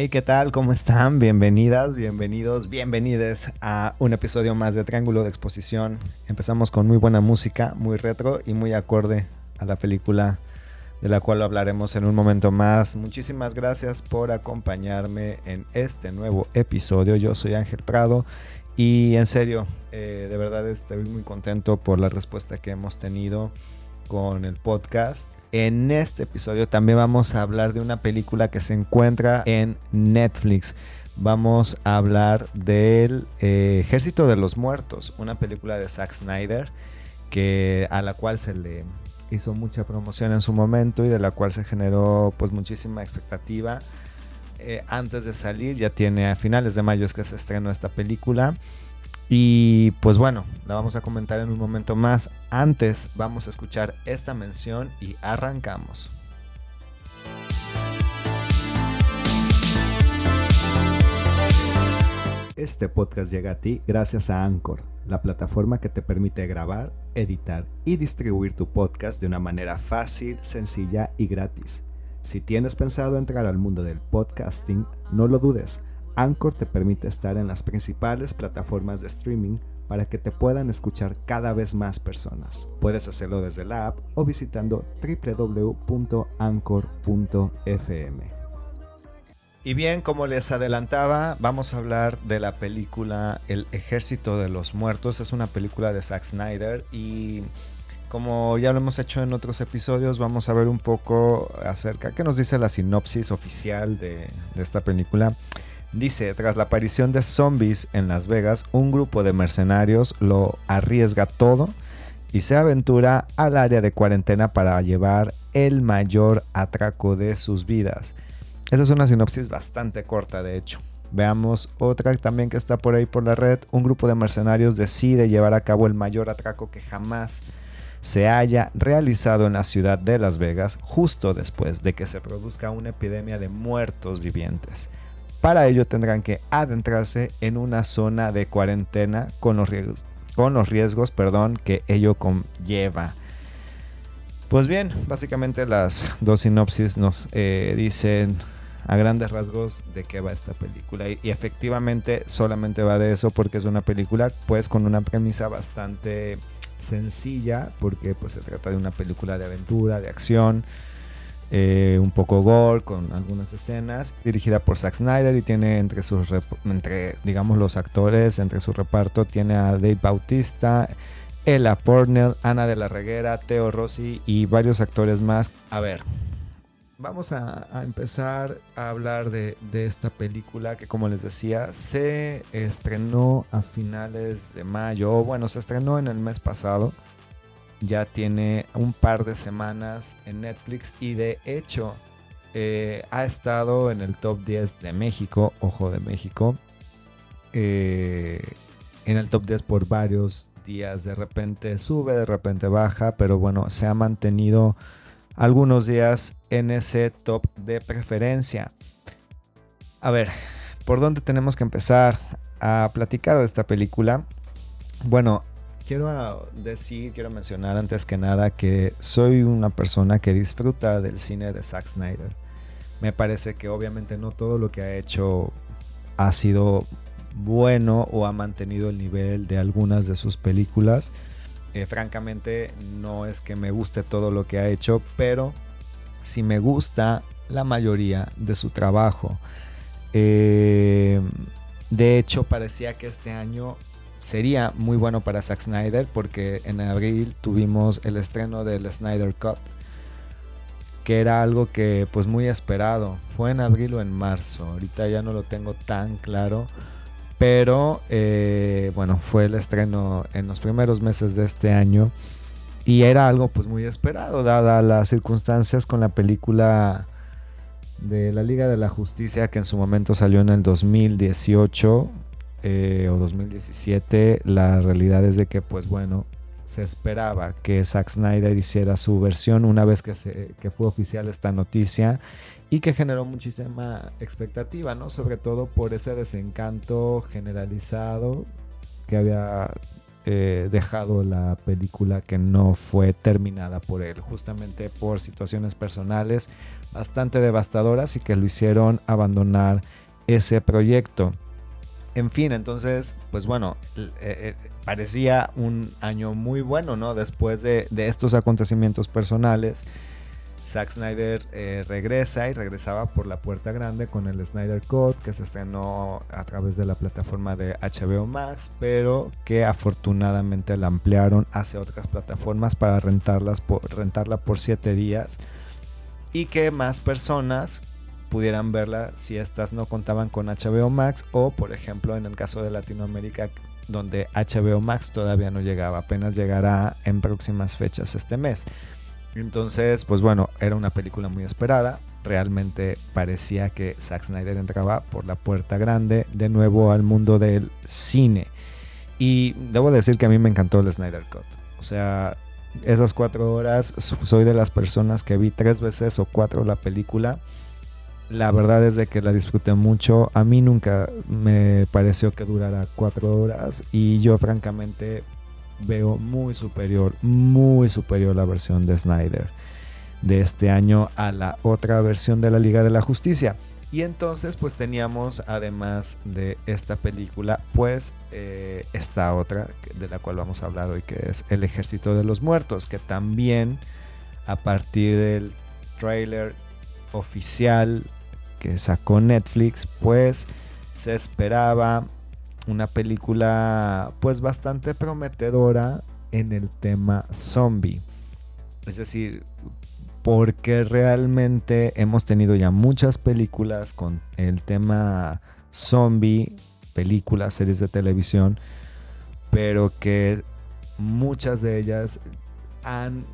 Hey, ¿qué tal? ¿Cómo están? Bienvenidas, bienvenidos, bienvenides a un episodio más de Triángulo de Exposición. Empezamos con muy buena música, muy retro y muy acorde a la película de la cual hablaremos en un momento más. Muchísimas gracias por acompañarme en este nuevo episodio. Yo soy Ángel Prado y en serio, eh, de verdad estoy muy contento por la respuesta que hemos tenido con el podcast. En este episodio también vamos a hablar de una película que se encuentra en Netflix. Vamos a hablar del eh, Ejército de los Muertos, una película de Zack Snyder que a la cual se le hizo mucha promoción en su momento y de la cual se generó pues muchísima expectativa. Eh, antes de salir, ya tiene a finales de mayo es que se estrenó esta película. Y pues bueno, la vamos a comentar en un momento más. Antes vamos a escuchar esta mención y arrancamos. Este podcast llega a ti gracias a Anchor, la plataforma que te permite grabar, editar y distribuir tu podcast de una manera fácil, sencilla y gratis. Si tienes pensado entrar al mundo del podcasting, no lo dudes Anchor te permite estar en las principales plataformas de streaming para que te puedan escuchar cada vez más personas. Puedes hacerlo desde la app o visitando www.anchor.fm. Y bien, como les adelantaba, vamos a hablar de la película El Ejército de los Muertos. Es una película de Zack Snyder y como ya lo hemos hecho en otros episodios, vamos a ver un poco acerca qué nos dice la sinopsis oficial de, de esta película. Dice, tras la aparición de zombies en Las Vegas, un grupo de mercenarios lo arriesga todo y se aventura al área de cuarentena para llevar el mayor atraco de sus vidas. Esta es una sinopsis bastante corta, de hecho. Veamos otra también que está por ahí por la red. Un grupo de mercenarios decide llevar a cabo el mayor atraco que jamás se haya realizado en la ciudad de Las Vegas justo después de que se produzca una epidemia de muertos vivientes. Para ello tendrán que adentrarse en una zona de cuarentena con los riesgos, con los riesgos perdón, que ello conlleva. Pues bien, básicamente las dos sinopsis nos eh, dicen a grandes rasgos de qué va esta película. Y, y, efectivamente solamente va de eso porque es una película pues con una premisa bastante sencilla porque pues se trata de una película de aventura, de acción. Eh, un poco gore con algunas escenas, dirigida por Zack Snyder y tiene entre sus, entre, digamos, los actores, entre su reparto, tiene a Dave Bautista, Ella Pornell, Ana de la Reguera, Theo Rossi y varios actores más. A ver, vamos a, empezar a hablar de, de, esta película que como les decía se estrenó a finales de mayo, o bueno, se estrenó en el mes pasado ya tiene un par de semanas en Netflix y de hecho eh, ha estado en el top 10 de México, ojo de México, eh, en el top 10 por varios días, de repente sube, de repente baja, pero bueno, se ha mantenido algunos días en ese top de preferencia. A ver, ¿por dónde tenemos que empezar a platicar de esta película? Bueno, quiero decir, quiero mencionar antes que nada que soy una persona que disfruta del cine de Zack Snyder. Me parece que obviamente no todo lo que ha hecho ha sido bueno o ha mantenido el nivel de algunas de sus películas. Eh, francamente no es que me guste todo lo que ha hecho, pero sí me gusta la mayoría de su trabajo. Eh, de hecho, parecía que este año sería muy bueno para Zack Snyder porque en abril tuvimos el estreno del Snyder Cut que era algo que pues muy esperado. Fue en abril o en marzo ahorita ya no lo tengo tan claro pero eh, bueno fue el estreno en los primeros meses de este año y era algo pues muy esperado dada las circunstancias con la película de la Liga de la Justicia que en su momento salió en el 2018 eh, o 2017, la realidad es de que, pues bueno, se esperaba que Zack Snyder hiciera su versión una vez que, se, que fue oficial esta noticia y que generó muchísima expectativa, ¿no? Sobre todo por ese desencanto generalizado que había eh, dejado la película que no fue terminada por él, justamente por situaciones personales bastante devastadoras y que lo hicieron abandonar ese proyecto. En fin, entonces, pues bueno, eh, eh, parecía un año muy bueno, ¿no? Después de, estos acontecimientos personales Zack Snyder eh, regresa y regresaba por la puerta grande con el Snyder Code que se estrenó a través de la plataforma de HBO Max, pero que afortunadamente la ampliaron hacia otras plataformas para rentarlas rentarla por 7 días y que más personas pudieran verla si estas no contaban con HBO Max o por ejemplo en el caso de Latinoamérica donde HBO Max todavía no llegaba, apenas llegará en próximas fechas este mes. Entonces, pues bueno, era una película muy esperada. Realmente parecía que Zack Snyder entraba por la puerta grande de nuevo al mundo del cine. Y debo decir que a mí me encantó el Snyder Cut. O sea, esas cuatro horas, soy de las personas que vi tres veces o cuatro la película. La verdad es de que la disfruté mucho. A mí nunca me pareció que durara cuatro horas. Y yo francamente veo muy superior, muy superior la versión de Snyder de este año a la otra versión de la Liga de la Justicia. Y entonces pues teníamos además de esta película pues eh, esta otra de la cual vamos a hablar hoy que es El Ejército de los Muertos que también a partir del trailer oficial que sacó Netflix pues se esperaba una película pues bastante prometedora en el tema zombie. Es decir, porque realmente hemos tenido ya muchas películas con el tema zombie, películas, series de televisión, pero que muchas de ellas han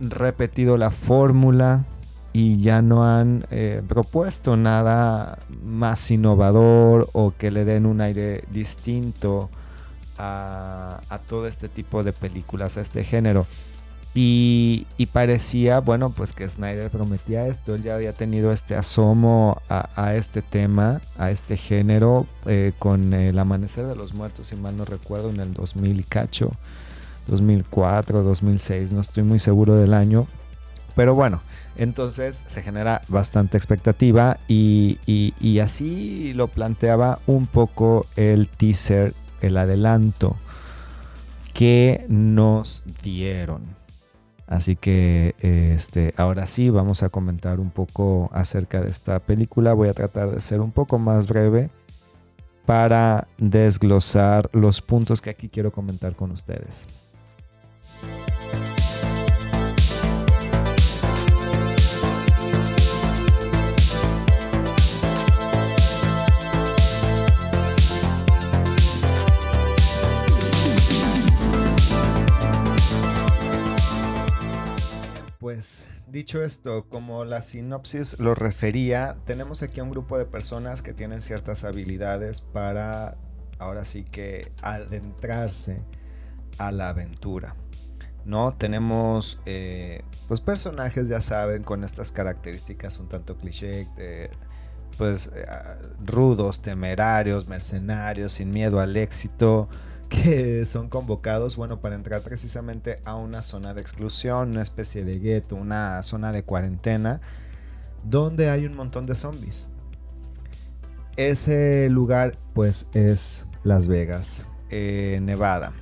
repetido la fórmula y ya no han eh, propuesto nada más innovador o que le den un aire distinto a, todo este tipo de películas, a este género. Y, parecía, bueno, pues que Snyder prometía esto, él ya había tenido este asomo a, este tema, a este género, eh, con el Amanecer de los Muertos, si mal no recuerdo, en el 2000 y cacho, 2004, 2006, no estoy muy seguro del año, pero bueno, entonces se genera bastante expectativa y, así lo planteaba un poco el teaser, el adelanto que nos dieron. Así que este, ahora sí vamos a comentar un poco acerca de esta película. Voy a tratar de ser un poco más breve para desglosar los puntos que aquí quiero comentar con ustedes. Pues dicho esto, como la sinopsis lo refería, tenemos aquí un grupo de personas que tienen ciertas habilidades para ahora sí que adentrarse a la aventura. ¿No? Tenemos eh, pues personajes, ya saben, con estas características un tanto cliché, pues eh, rudos, temerarios, mercenarios, sin miedo al éxito, que son convocados, bueno, para entrar precisamente a una zona de exclusión, una especie de gueto, una zona de cuarentena, donde hay un montón de zombies. Ese lugar, pues, es Las Vegas, eh, Nevada.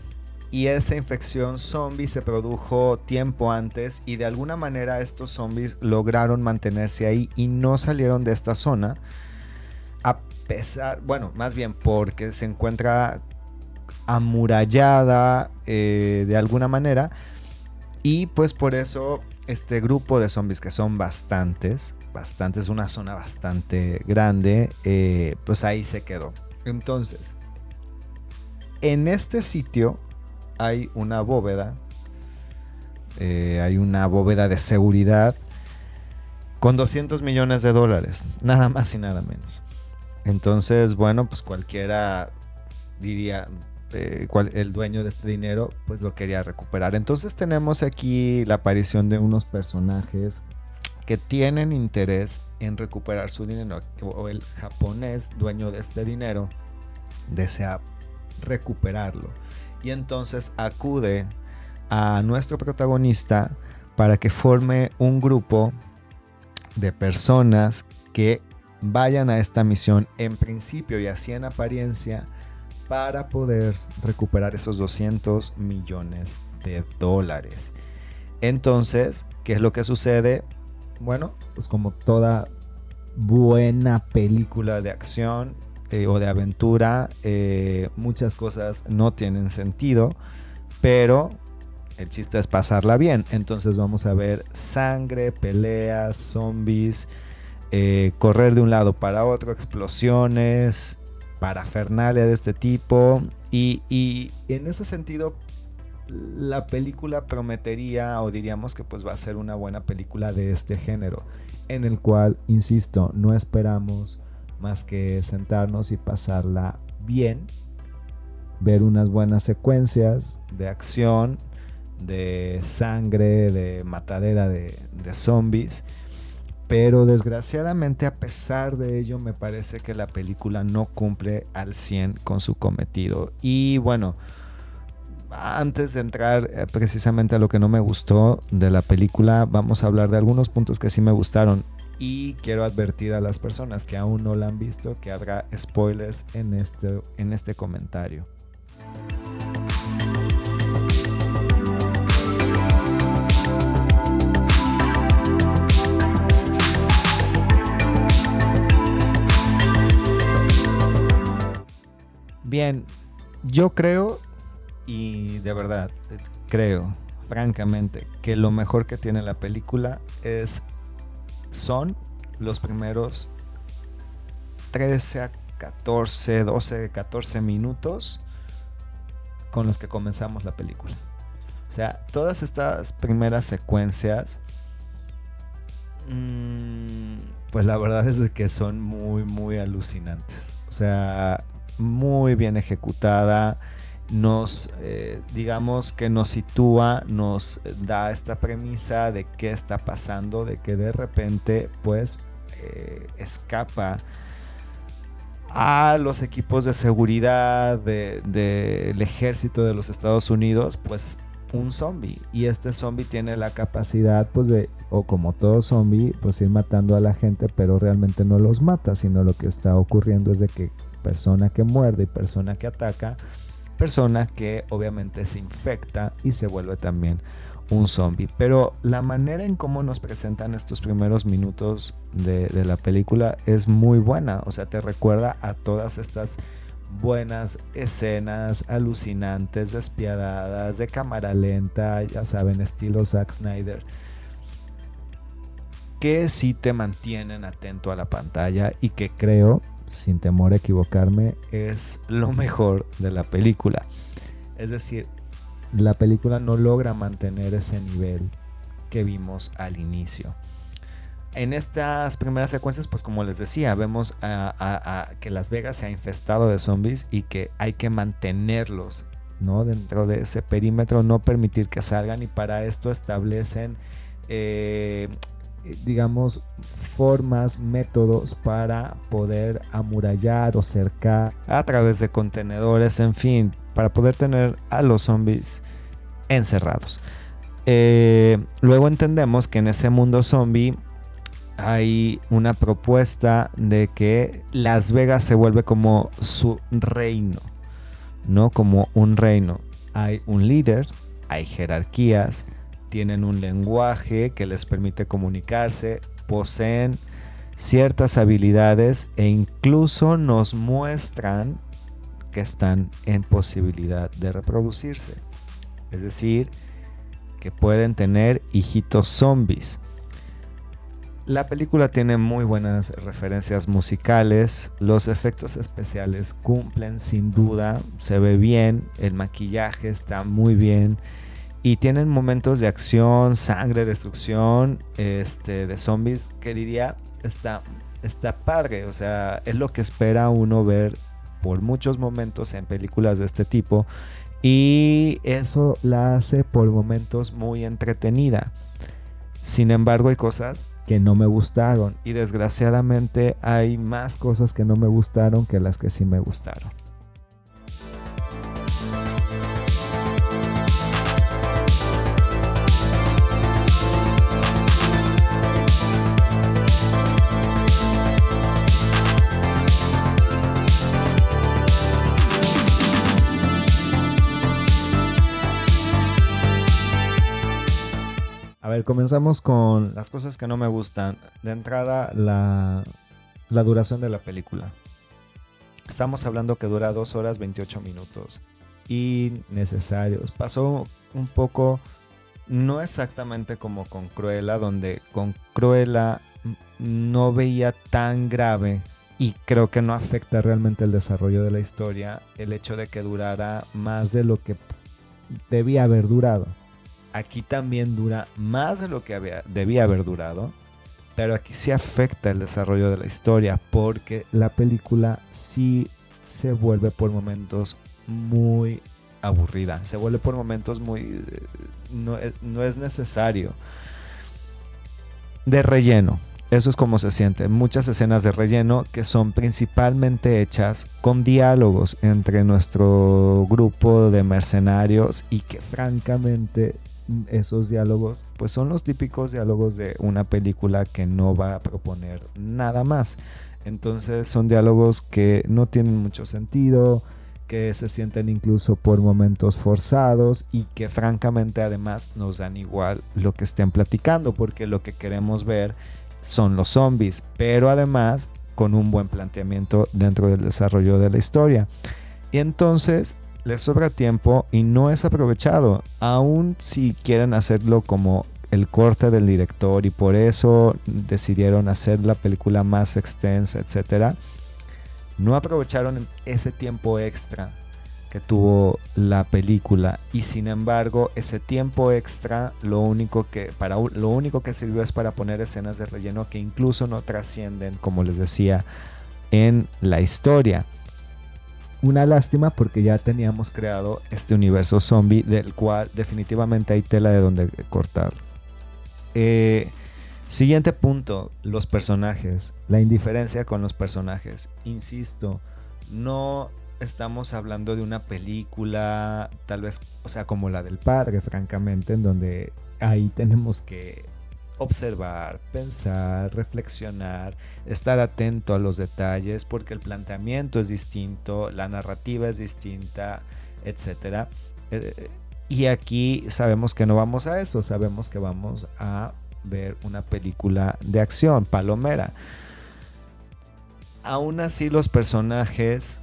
Y esa infección zombie se produjo tiempo antes y de alguna manera estos zombies lograron mantenerse ahí y no salieron de esta zona. A pesar, bueno, más bien porque se encuentra amurallada eh, de alguna manera. Y pues por eso este grupo de zombies, que son bastantes, bastantes, una zona bastante grande, eh, pues ahí se quedó. Entonces, en este sitio hay una bóveda, eh, hay una bóveda de seguridad con 200 millones de dólares, nada más y nada menos. Entonces, bueno, pues cualquiera diría, eh, el dueño de este dinero pues lo quería recuperar. Entonces tenemos aquí la aparición de unos personajes que tienen interés en recuperar su dinero o el japonés dueño de este dinero desea recuperarlo. y entonces acude a nuestro protagonista para que forme un grupo de personas que vayan a esta misión en principio y así en apariencia para poder recuperar esos 200 millones de dólares. Entonces, ¿qué es lo que sucede? Bueno, pues como toda buena película de acción eh, o de aventura, eh, muchas cosas no tienen sentido, pero el chiste es pasarla bien. Entonces vamos a ver sangre, peleas, zombies, eh, correr de un lado para otro, explosiones, parafernalia de este tipo. Y, y, en ese sentido, la película prometería o diríamos que pues va a ser una buena película de este género. En el cual, insisto, no esperamos más que sentarnos y pasarla bien. Ver unas buenas secuencias de acción de sangre, de matadera de, zombies. Pero desgraciadamente a pesar de ello me parece que la película no cumple al 100 con su cometido. Y bueno, antes de entrar eh, precisamente a lo que no me gustó de la película, vamos a hablar de algunos puntos que sí me gustaron. Y quiero advertir a las personas que aún no la han visto que habrá spoilers en este, en este comentario. Bien, yo creo y de verdad creo, francamente, que lo mejor que tiene la película es son los primeros 13 a 14, 12, 14 minutos con los que comenzamos la película. O sea, todas estas primeras secuencias, mm, pues la verdad es que son muy, muy alucinantes. O sea, muy bien ejecutada, nos, eh, digamos que nos sitúa, nos da esta premisa de qué está pasando, de que de repente pues eh, escapa a los equipos de seguridad del ejército de los Estados Unidos, pues un zombie. Y este zombie tiene la capacidad, pues de, o como todo zombie, pues ir matando a la gente, pero realmente no los mata, sino lo que está ocurriendo es de que persona que muerde y persona que ataca, persona que obviamente se infecta y se vuelve también un zombie. Pero la manera en cómo nos presentan estos primeros minutos de, la película es muy buena. O sea, te recuerda a todas estas buenas escenas alucinantes, despiadadas, de cámara lenta, ya saben, estilo Zack Snyder. Que sí te mantienen atento a la pantalla y que creo sin temor a equivocarme, es lo mejor de la película. Es decir, la película no logra mantener ese nivel que vimos al inicio. En estas primeras secuencias, pues como les decía, vemos que Las Vegas se ha infestado de zombies y que hay que mantenerlos ¿no? dentro de ese perímetro, no permitir que salgan y para esto establecen eh, digamos, formas, métodos para poder amurallar o cercar a través de contenedores, en fin, para poder tener a los zombies encerrados. Eh, luego entendemos que en ese mundo zombie hay una propuesta de que Las Vegas se vuelve como su reino, ¿no? Como un reino. Hay un líder, hay jerarquías, tienen un lenguaje que les permite comunicarse, poseen ciertas habilidades e incluso nos muestran que están en posibilidad de reproducirse. Es decir, que pueden tener hijitos zombies. La película tiene muy buenas referencias musicales, los efectos especiales cumplen sin duda, se ve bien, el maquillaje está muy bien, y tienen momentos de acción, sangre, destrucción, este, de zombies, que diría, está, está padre. O sea, es lo que espera uno ver por muchos momentos en películas de este tipo. Y eso la hace por momentos muy entretenida. Sin embargo, hay cosas que no me gustaron. Y desgraciadamente hay más cosas que no me gustaron que las que sí me gustaron. Comenzamos con las cosas que no me gustan. De entrada, la, la duración de la película. Estamos hablando que dura 2 horas 28 minutos. Innecesarios. Pasó un poco, no exactamente como con Cruella, donde con Cruella no veía tan grave y creo que no afecta realmente el desarrollo de la historia el hecho de que durara más de lo que debía haber durado. Aquí también dura más de lo que debía haber durado, pero aquí sí afecta el desarrollo de la historia porque la película sí se vuelve por momentos muy aburrida, se vuelve por momentos muy... no, no es necesario. De relleno, eso es como se siente. Muchas escenas de relleno que son principalmente hechas con diálogos entre nuestro grupo de mercenarios y que francamente esos diálogos pues son los típicos diálogos de una película que no va a proponer nada más. Entonces son diálogos que no tienen mucho sentido, que se sienten incluso por momentos forzados y que francamente además nos dan igual lo que estén platicando porque lo que queremos ver son los zombies, pero además con un buen planteamiento dentro del desarrollo de la historia. Y entonces les sobra tiempo y no es aprovechado, aun si quieren hacerlo como el corte del director y por eso decidieron hacer la película más extensa, etcétera. No aprovecharon ese tiempo extra tuvo la película y sin embargo ese tiempo extra lo único que para lo único que sirvió es para poner escenas de relleno que incluso no trascienden como les decía en la historia una lástima porque ya teníamos creado este universo zombie del cual definitivamente hay tela de donde cortar. Eh, siguiente punto los personajes la indiferencia con los personajes. Insisto no estamos hablando de una película, tal vez, o sea, como la del padre, francamente, en donde ahí tenemos que observar, pensar, reflexionar, estar atento a los detalles, porque el planteamiento es distinto, la narrativa es distinta, etc. Eh, y aquí sabemos que no vamos a eso, sabemos que vamos a ver una película de acción, palomera. Aún así los personajes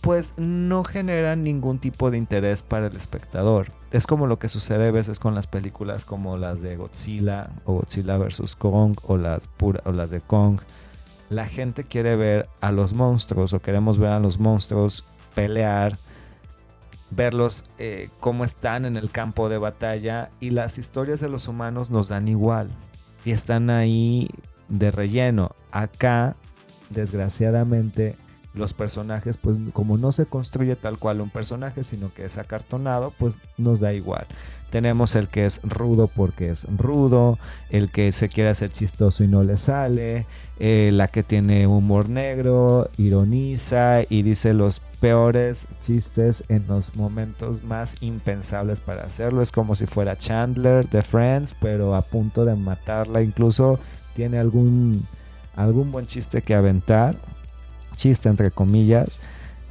pues no generan ningún tipo de interés para el espectador. Es como lo que sucede a veces con las películas como las de Godzilla o Godzilla vs. Kong o las, o las de Kong. La gente quiere ver a los monstruos o queremos ver a los monstruos pelear, verlos eh, cómo están en el campo de batalla y las historias de los humanos nos dan igual y están ahí de relleno. Acá, desgraciadamente, los personajes, pues como no se construye tal cual un personaje, sino que es acartonado, pues nos da igual. Tenemos el que es rudo porque es rudo, el que se quiere hacer chistoso y no le sale, eh, la que tiene humor negro, ironiza y dice los peores chistes en los momentos más impensables para hacerlo. Es como si fuera Chandler de Friends, pero a punto de matarla. Incluso tiene algún, algún buen chiste que aventar chiste entre comillas.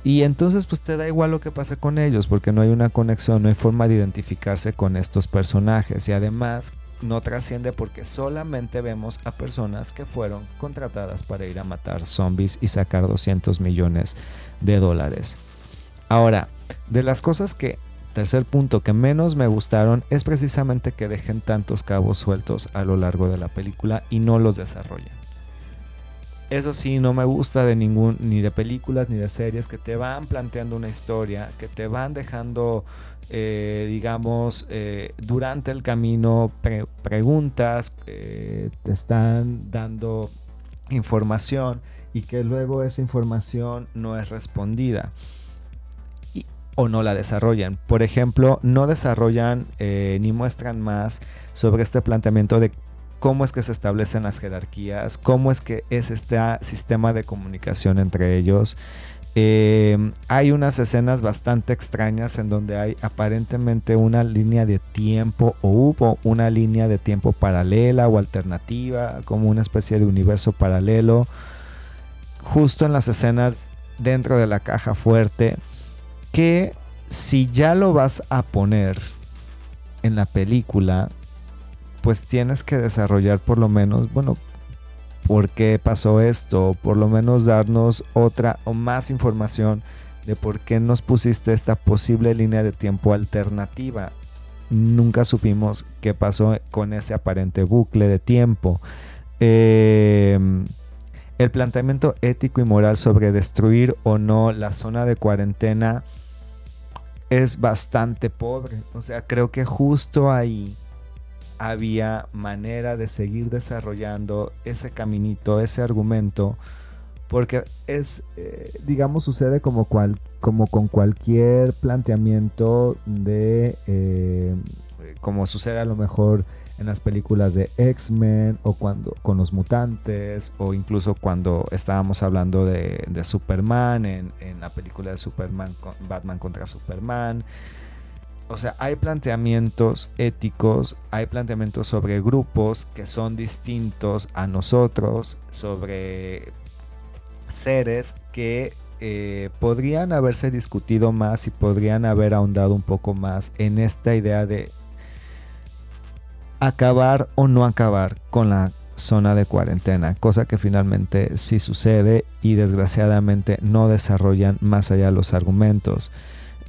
Y entonces pues te da igual lo que pasa con ellos porque no hay una conexión, no hay forma de identificarse con estos personajes y además no trasciende porque solamente vemos a personas que fueron contratadas para ir a matar zombies y sacar 200 millones de dólares. Ahora, de las cosas que, tercer punto que menos me gustaron es precisamente que dejen tantos cabos sueltos a lo largo de la película y no los desarrollen. Eso sí, no me gusta de ningún, ni de películas ni de series que te van planteando una historia, que te van dejando, eh, digamos, eh, durante el camino preguntas, te están dando información y que luego esa información no es respondida o no la desarrollan. Por ejemplo, no desarrollan eh, ni muestran más sobre este planteamiento de cómo es que se establecen las jerarquías, cómo es que es este sistema de comunicación entre ellos. Em, hay unas escenas bastante extrañas en donde hay aparentemente una línea de tiempo o hubo una línea de tiempo paralela o alternativa, como una especie de universo paralelo, justo en las escenas dentro de la caja fuerte, que si ya lo vas a poner en la película, pues tienes que desarrollar por lo menos, bueno, por qué pasó esto, por lo menos darnos otra o más información de por qué nos pusiste esta posible línea de tiempo alternativa. Nunca supimos qué pasó con ese aparente bucle de tiempo. Em, el planteamiento ético y moral sobre destruir o no la zona de cuarentena es bastante pobre. O sea, creo que justo ahí había manera de seguir desarrollando ese caminito, ese argumento, porque es, eh, digamos, sucede como, cual, como con cualquier planteamiento de, eh, como sucede a lo mejor en las películas de X-Men o cuando con los mutantes o incluso cuando estábamos hablando de, Superman en, en, la película de Superman Batman contra Superman o sea, hay planteamientos éticos, hay planteamientos sobre grupos que son distintos a nosotros, sobre seres que eh, podrían haberse discutido más y podrían haber ahondado un poco más en esta idea de acabar o no acabar con la zona de cuarentena, cosa que finalmente sí sucede y desgraciadamente no desarrollan más allá los argumentos.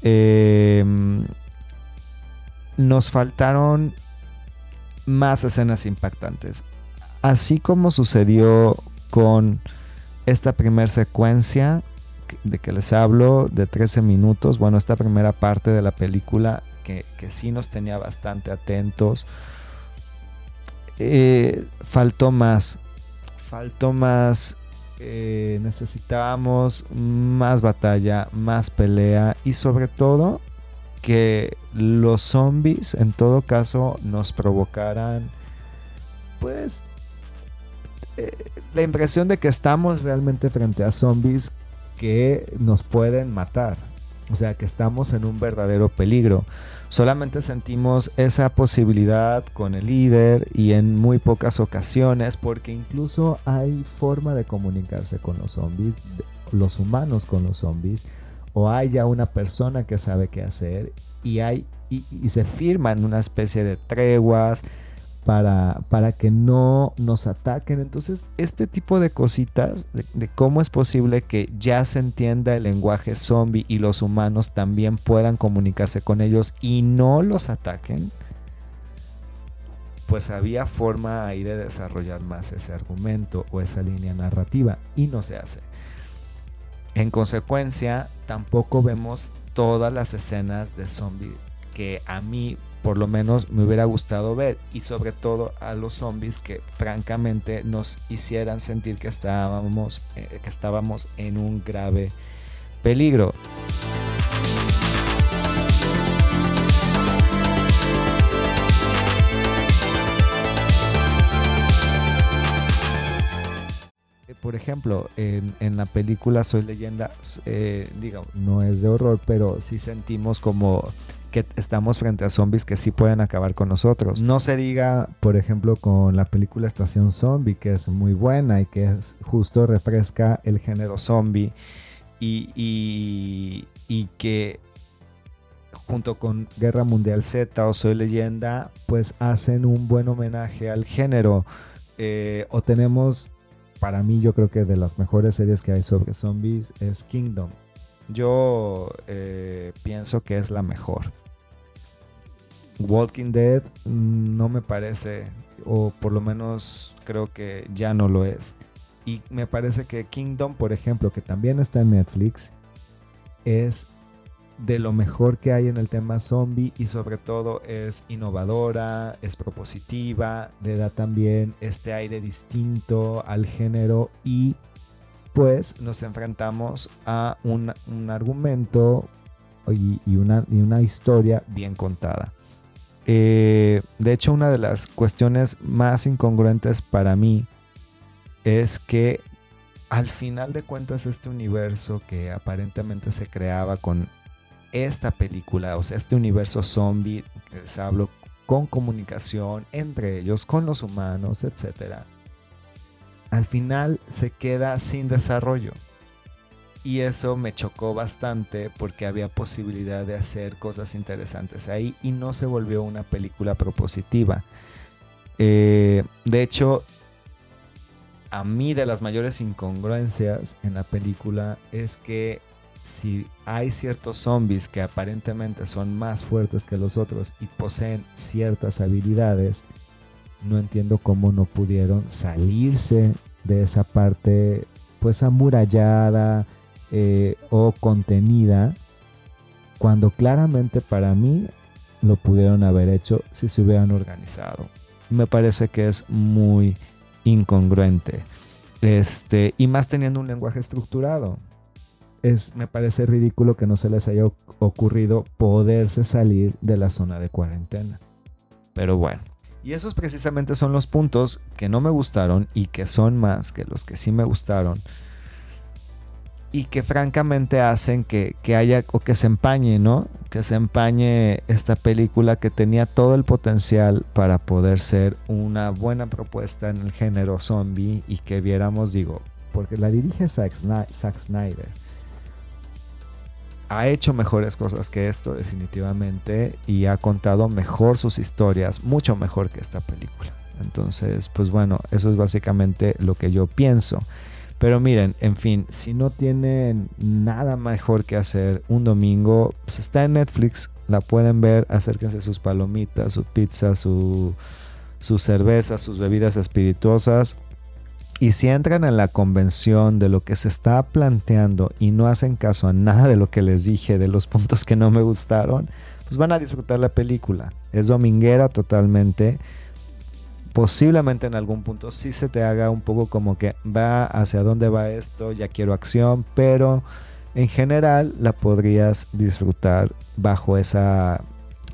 Eh, nos faltaron más escenas impactantes. Así como sucedió con esta primera secuencia de que les hablo de 13 minutos, bueno, esta primera parte de la película que, sí nos tenía bastante atentos, eh, faltó más, faltó más, eh, necesitábamos más batalla, más pelea y sobre todo que los zombies en todo caso nos provocaran pues eh, la impresión de que estamos realmente frente a zombies que nos pueden matar. O sea, que estamos en un verdadero peligro. Solamente sentimos esa posibilidad con el líder y en muy pocas ocasiones porque incluso hay forma de comunicarse con los zombies, los humanos con los zombies o haya una persona que sabe qué hacer y, hay, y, se firman una especie de treguas para, para, que no nos ataquen. Entonces, este tipo de cositas, de, cómo es posible que ya se entienda el lenguaje zombie y los humanos también puedan comunicarse con ellos y no los ataquen, pues había forma ahí de desarrollar más ese argumento o esa línea narrativa y no se hace. En consecuencia, tampoco vemos todas las escenas de zombie que a mí por lo menos me hubiera gustado ver y sobre todo a los zombies que francamente nos hicieran sentir que estábamos, eh, que estábamos en un grave peligro. Por ejemplo, en, la película Soy leyenda, eh, no es de horror, pero sí sentimos como que estamos frente a zombies que sí pueden acabar con nosotros. No se diga, por ejemplo, con la película Estación Zombie, que es muy buena y que justo refresca el género zombie y, y, que junto con Guerra Mundial Z o Soy leyenda, pues hacen un buen homenaje al género. Eh, o tenemos para mí yo creo que de las mejores series que hay sobre zombies es Kingdom. Yo eh, pienso que es la mejor. Walking Dead mm, no me parece, o por lo menos creo que ya no lo es. Y me parece que Kingdom, por ejemplo, que también está en Netflix, es de lo mejor que hay en el tema zombie y sobre todo es innovadora, es propositiva, le da también este aire distinto al género y pues nos enfrentamos a un, argumento y, una, y, una, historia bien contada. Eh, de hecho, una de las cuestiones más incongruentes para mí es que al final de cuentas este universo que aparentemente se creaba con esta película, o sea, este universo zombie, les hablo con comunicación entre ellos, con los humanos, etc. Al final se queda sin desarrollo. Y eso me chocó bastante porque había posibilidad de hacer cosas interesantes ahí y no se volvió una película propositiva. Eh, de hecho, a mí de las mayores incongruencias en la película es que si hay ciertos zombies que aparentemente son más fuertes que los otros y poseen ciertas habilidades, no entiendo cómo no pudieron salirse de esa parte pues amurallada eh, o contenida cuando claramente para mí lo pudieron haber hecho si se hubieran organizado. Me parece que es muy incongruente. Este, y más teniendo un lenguaje estructurado. Es, me parece ridículo que no se les haya ocurrido poderse salir de la zona de cuarentena. Pero bueno. Y esos precisamente son los puntos que no me gustaron y que son más que los que sí me gustaron y que francamente hacen que, haya o que se empañe, ¿no? Que se empañe esta película que tenía todo el potencial para poder ser una buena propuesta en el género zombie y que viéramos, digo, porque la dirige Zack, Snyder. Ha hecho mejores cosas que esto definitivamente y ha contado mejor sus historias, mucho mejor que esta película. Entonces, pues bueno, eso es básicamente lo que yo pienso. Pero miren, en fin, si no tienen nada mejor que hacer un domingo, pues está en Netflix, la pueden ver, acérquense sus palomitas, su pizza, su, sus cervezas, sus bebidas espirituosas. Y si entran en la convención de lo que se está planteando y no hacen caso a nada de lo que les dije, de los puntos que no me gustaron, pues van a disfrutar la película. Es dominguera totalmente posiblemente en algún punto sí se te haga un poco como que va hacia dónde va esto, ya quiero acción, pero en general la podrías disfrutar bajo esa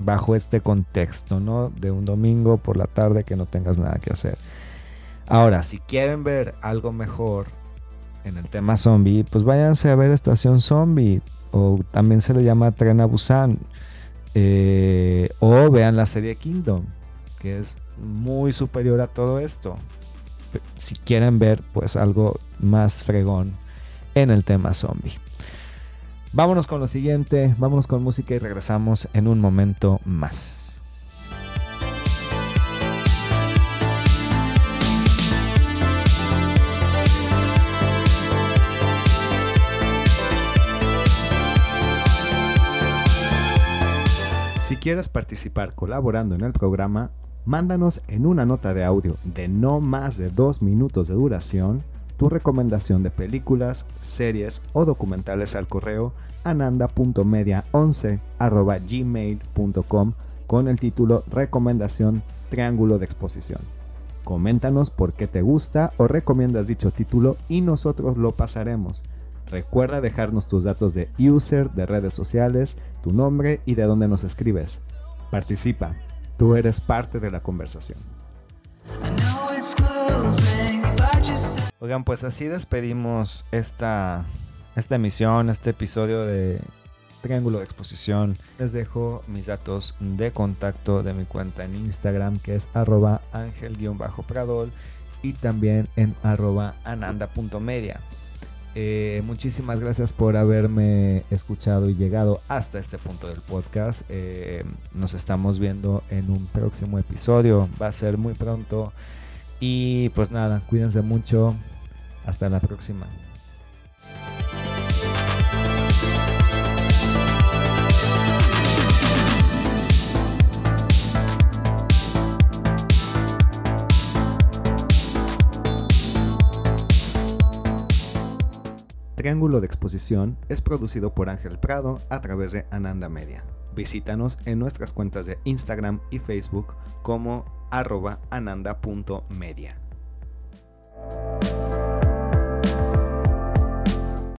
bajo este contexto, ¿no? De un domingo por la tarde que no tengas nada que hacer. Ahora, si quieren ver algo mejor en el tema zombie, pues váyanse a ver Estación Zombie o también se le llama Tren a Busan eh, o vean la serie Kingdom, que es muy superior a todo esto. Si quieren ver pues algo más fregón en el tema zombie. Vámonos con lo siguiente, vámonos con música y regresamos en un momento más. Si quieres participar colaborando en el programa, Mándanos en una nota de audio de no más de dos minutos de duración tu recomendación de películas, series o documentales al correo ananda.media11 con el título Recomendación Triángulo de Exposición. Coméntanos por qué te gusta o recomiendas dicho título y nosotros lo pasaremos. Recuerda dejarnos tus datos de user, de redes sociales, tu nombre y de dónde nos escribes. Participa. Tú eres parte de la conversación. Oigan, pues así despedimos esta, esta emisión, este episodio de Triángulo de Exposición. Les dejo mis datos de contacto de mi cuenta en Instagram que es arroba ángel-pradol y también en arroba ananda.media. Eh, muchísimas gracias por haberme escuchado y llegado hasta este punto del podcast. Eh, nos estamos viendo en un próximo episodio. Va a ser muy pronto. Y pues nada, cuídense mucho. Hasta la próxima. Triángulo de Exposición es producido por Ángel Prado a través de Ananda Media. Visítanos en nuestras cuentas de Instagram y Facebook como arroba ananda.media.